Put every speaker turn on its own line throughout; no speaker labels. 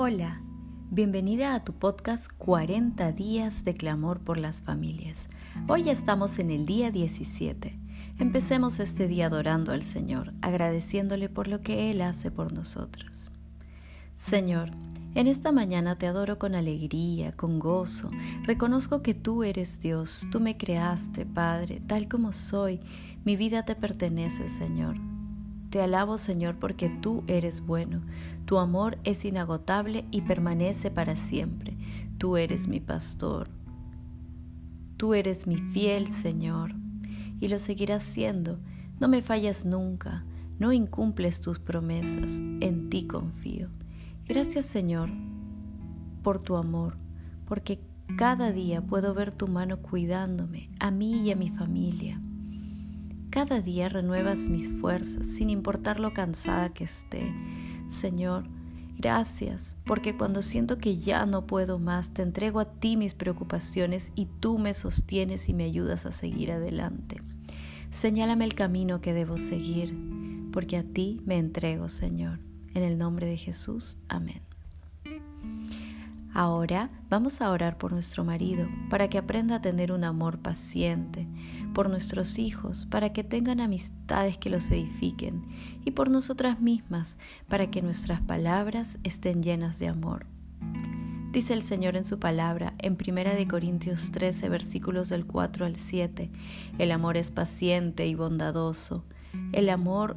Hola, bienvenida a tu podcast 40 días de clamor por las familias. Hoy estamos en el día 17. Empecemos este día adorando al Señor, agradeciéndole por lo que Él hace por nosotros. Señor, en esta mañana te adoro con alegría, con gozo. Reconozco que tú eres Dios, tú me creaste, Padre, tal como soy. Mi vida te pertenece, Señor. Te alabo, Señor, porque tú eres bueno. Tu amor es inagotable y permanece para siempre. Tú eres mi pastor. Tú eres mi fiel, Señor, y lo seguirás siendo. No me fallas nunca, no incumples tus promesas, en ti confío. Gracias Señor por tu amor, porque cada día puedo ver tu mano cuidándome, a mí y a mi familia. Cada día renuevas mis fuerzas sin importar lo cansada que esté. Señor, gracias, porque cuando siento que ya no puedo más, te entrego a ti mis preocupaciones y tú me sostienes y me ayudas a seguir adelante. Señálame el camino que debo seguir, porque a ti me entrego, Señor. En el nombre de Jesús, amén. Ahora vamos a orar por nuestro marido para que aprenda a tener un amor paciente, por nuestros hijos para que tengan amistades que los edifiquen y por nosotras mismas para que nuestras palabras estén llenas de amor. Dice el Señor en su palabra en 1 Corintios 13 versículos del 4 al 7, el amor es paciente y bondadoso, el amor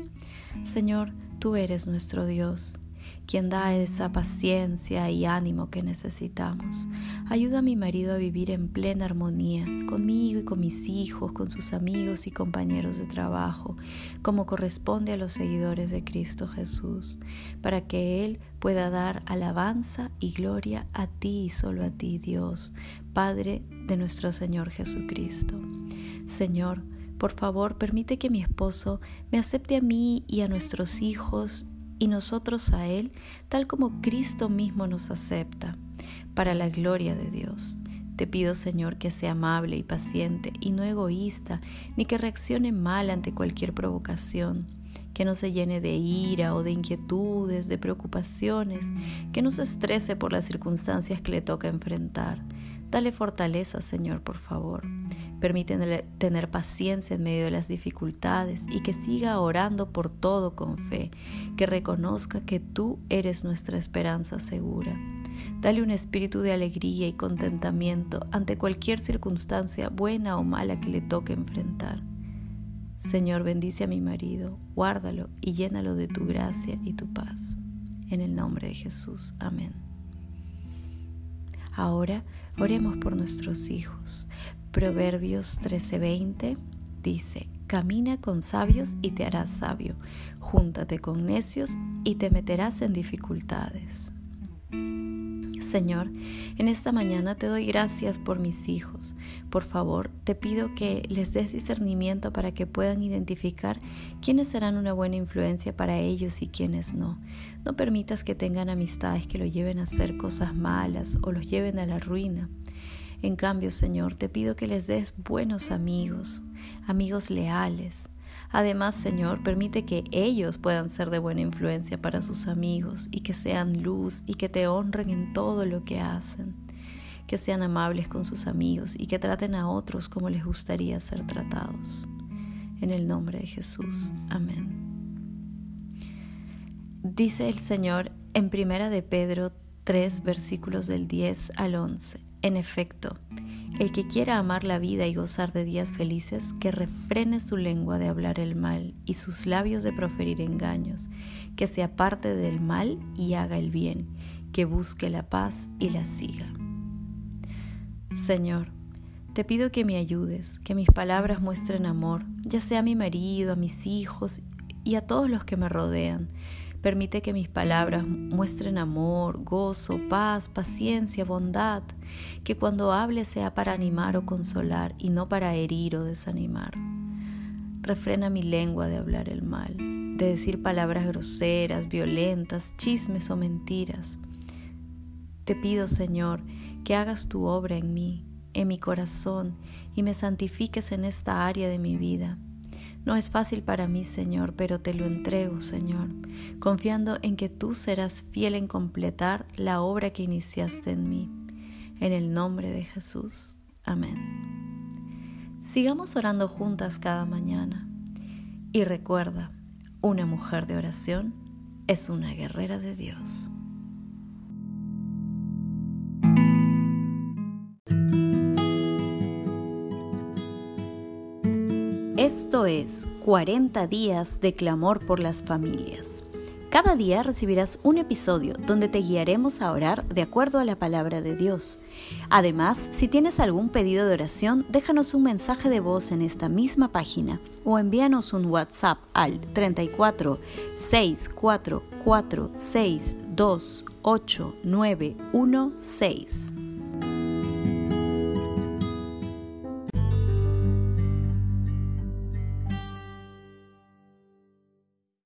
Señor, tú eres nuestro Dios, quien da esa paciencia y ánimo que necesitamos. Ayuda a mi marido a vivir en plena armonía, conmigo y con mis hijos, con sus amigos y compañeros de trabajo, como corresponde a los seguidores de Cristo Jesús, para que Él pueda dar alabanza y gloria a ti y solo a ti, Dios, Padre de nuestro Señor Jesucristo. Señor, por favor, permite que mi esposo me acepte a mí y a nuestros hijos y nosotros a Él, tal como Cristo mismo nos acepta, para la gloria de Dios. Te pido, Señor, que sea amable y paciente y no egoísta, ni que reaccione mal ante cualquier provocación, que no se llene de ira o de inquietudes, de preocupaciones, que no se estrese por las circunstancias que le toca enfrentar. Dale fortaleza, Señor, por favor. Permítele tener paciencia en medio de las dificultades y que siga orando por todo con fe, que reconozca que tú eres nuestra esperanza segura. Dale un espíritu de alegría y contentamiento ante cualquier circunstancia buena o mala que le toque enfrentar. Señor, bendice a mi marido, guárdalo y llénalo de tu gracia y tu paz. En el nombre de Jesús. Amén. Ahora oremos por nuestros hijos. Proverbios 13:20 dice, Camina con sabios y te harás sabio, júntate con necios y te meterás en dificultades. Señor, en esta mañana te doy gracias por mis hijos. Por favor, te pido que les des discernimiento para que puedan identificar quiénes serán una buena influencia para ellos y quiénes no. No permitas que tengan amistades que lo lleven a hacer cosas malas o los lleven a la ruina. En cambio, Señor, te pido que les des buenos amigos, amigos leales. Además, Señor, permite que ellos puedan ser de buena influencia para sus amigos y que sean luz y que te honren en todo lo que hacen. Que sean amables con sus amigos y que traten a otros como les gustaría ser tratados. En el nombre de Jesús. Amén. Dice el Señor en Primera de Pedro 3 versículos del 10 al 11. En efecto, el que quiera amar la vida y gozar de días felices, que refrene su lengua de hablar el mal y sus labios de proferir engaños, que se aparte del mal y haga el bien, que busque la paz y la siga. Señor, te pido que me ayudes, que mis palabras muestren amor, ya sea a mi marido, a mis hijos y a todos los que me rodean. Permite que mis palabras muestren amor, gozo, paz, paciencia, bondad, que cuando hable sea para animar o consolar y no para herir o desanimar. Refrena mi lengua de hablar el mal, de decir palabras groseras, violentas, chismes o mentiras. Te pido, Señor, que hagas tu obra en mí, en mi corazón, y me santifiques en esta área de mi vida. No es fácil para mí, Señor, pero te lo entrego, Señor, confiando en que tú serás fiel en completar la obra que iniciaste en mí. En el nombre de Jesús. Amén. Sigamos orando juntas cada mañana. Y recuerda, una mujer de oración es una guerrera de Dios. Esto es 40 días de clamor por las familias. Cada día recibirás un episodio donde te guiaremos a orar de acuerdo a la palabra de Dios. Además, si tienes algún pedido de oración, déjanos un mensaje de voz en esta misma página o envíanos un WhatsApp al 34 644 628 916.